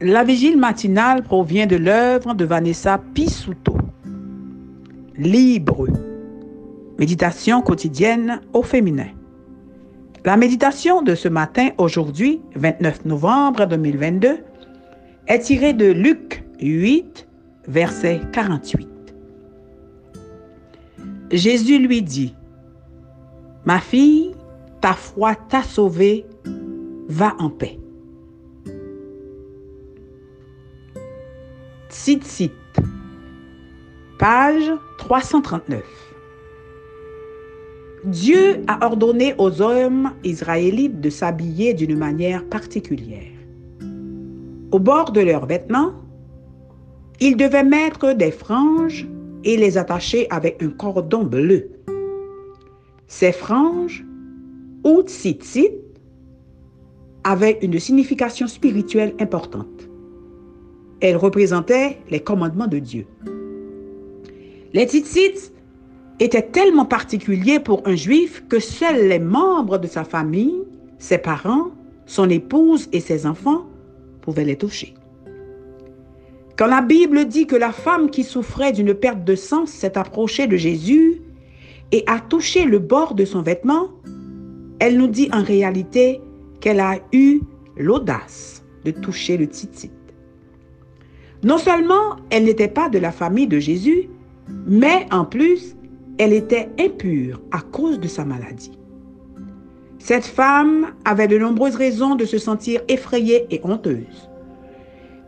La vigile matinale provient de l'œuvre de Vanessa Pisuto. Libre. Méditation quotidienne au féminin. La méditation de ce matin, aujourd'hui, 29 novembre 2022, est tirée de Luc 8, verset 48. Jésus lui dit, Ma fille, ta foi t'a sauvée, va en paix. Cite. Page 339. Dieu a ordonné aux hommes israélites de s'habiller d'une manière particulière. Au bord de leurs vêtements, ils devaient mettre des franges et les attacher avec un cordon bleu. Ces franges, ou tzitzit, avaient une signification spirituelle importante. Elles représentaient les commandements de Dieu. Les tzitzit étaient tellement particuliers pour un juif que seuls les membres de sa famille, ses parents, son épouse et ses enfants pouvaient les toucher. Quand la Bible dit que la femme qui souffrait d'une perte de sang s'est approchée de Jésus et a touché le bord de son vêtement, elle nous dit en réalité qu'elle a eu l'audace de toucher le titit. Non seulement elle n'était pas de la famille de Jésus, mais en plus, elle était impure à cause de sa maladie. Cette femme avait de nombreuses raisons de se sentir effrayée et honteuse.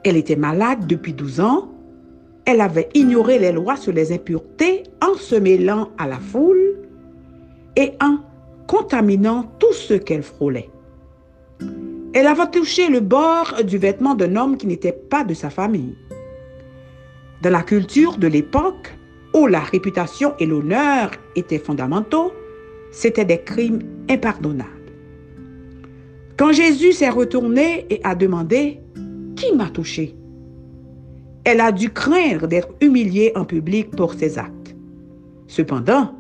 Elle était malade depuis 12 ans. Elle avait ignoré les lois sur les impuretés en se mêlant à la foule et en contaminant tout ce qu'elle frôlait. Elle avait touché le bord du vêtement d'un homme qui n'était pas de sa famille. Dans la culture de l'époque, où la réputation et l'honneur étaient fondamentaux, c'étaient des crimes impardonnables. Quand Jésus s'est retourné et a demandé qui m'a touché? Elle a dû craindre d'être humiliée en public pour ses actes. Cependant,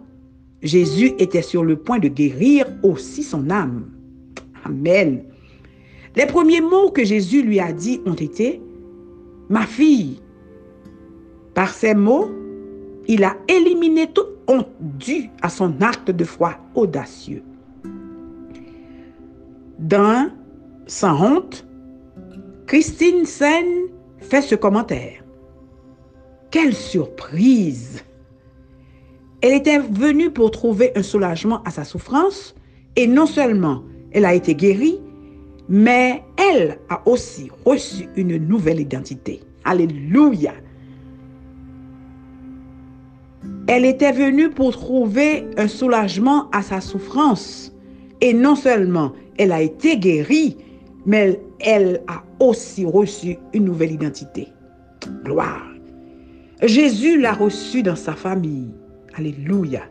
Jésus était sur le point de guérir aussi son âme. Amen. Les premiers mots que Jésus lui a dit ont été Ma fille. Par ces mots, il a éliminé toute honte due à son acte de foi audacieux. Dans Sans honte, Christine Sen fait ce commentaire. Quelle surprise Elle était venue pour trouver un soulagement à sa souffrance et non seulement elle a été guérie, mais elle a aussi reçu une nouvelle identité. Alléluia. Elle était venue pour trouver un soulagement à sa souffrance. Et non seulement elle a été guérie, mais elle a aussi reçu une nouvelle identité. Gloire. Jésus l'a reçue dans sa famille. Alléluia.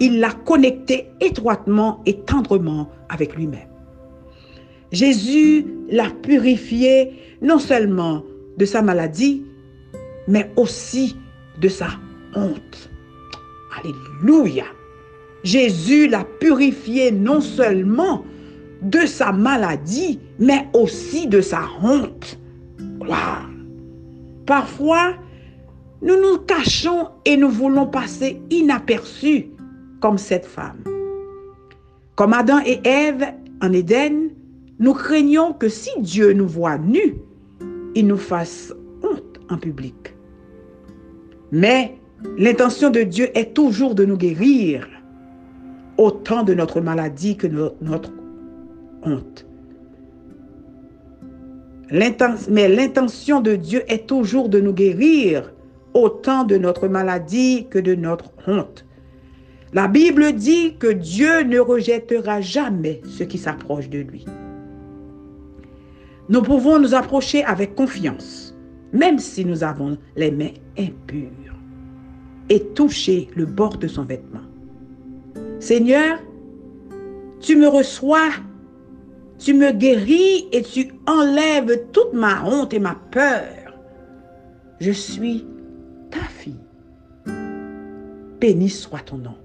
Il l'a connectée étroitement et tendrement avec lui-même. Jésus l'a purifiée non seulement de sa maladie, mais aussi de sa honte. Alléluia. Jésus l'a purifiée non seulement de sa maladie, mais aussi de sa honte. Parfois, nous nous cachons et nous voulons passer inaperçus comme cette femme. Comme Adam et Ève en Éden, nous craignons que si Dieu nous voit nus, il nous fasse honte en public. Mais l'intention de Dieu est toujours de nous guérir, autant de notre maladie que de notre honte. Mais l'intention de Dieu est toujours de nous guérir, autant de notre maladie que de notre honte. La Bible dit que Dieu ne rejettera jamais ceux qui s'approchent de lui. Nous pouvons nous approcher avec confiance, même si nous avons les mains impures, et toucher le bord de son vêtement. Seigneur, tu me reçois tu me guéris et tu enlèves toute ma honte et ma peur. Je suis ta fille. Béni soit ton nom.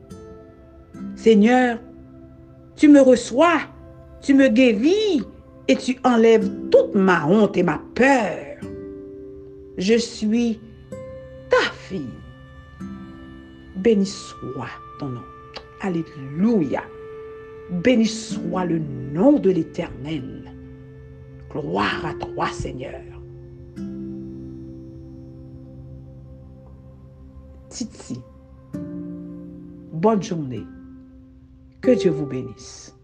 Seigneur, tu me reçois, tu me guéris et tu enlèves toute ma honte et ma peur. Je suis ta fille. Béni soit ton nom. Alléluia. Béni soit le nom de l'Éternel. Gloire à toi, Seigneur. Titi, bonne journée. Que Dieu vous bénisse.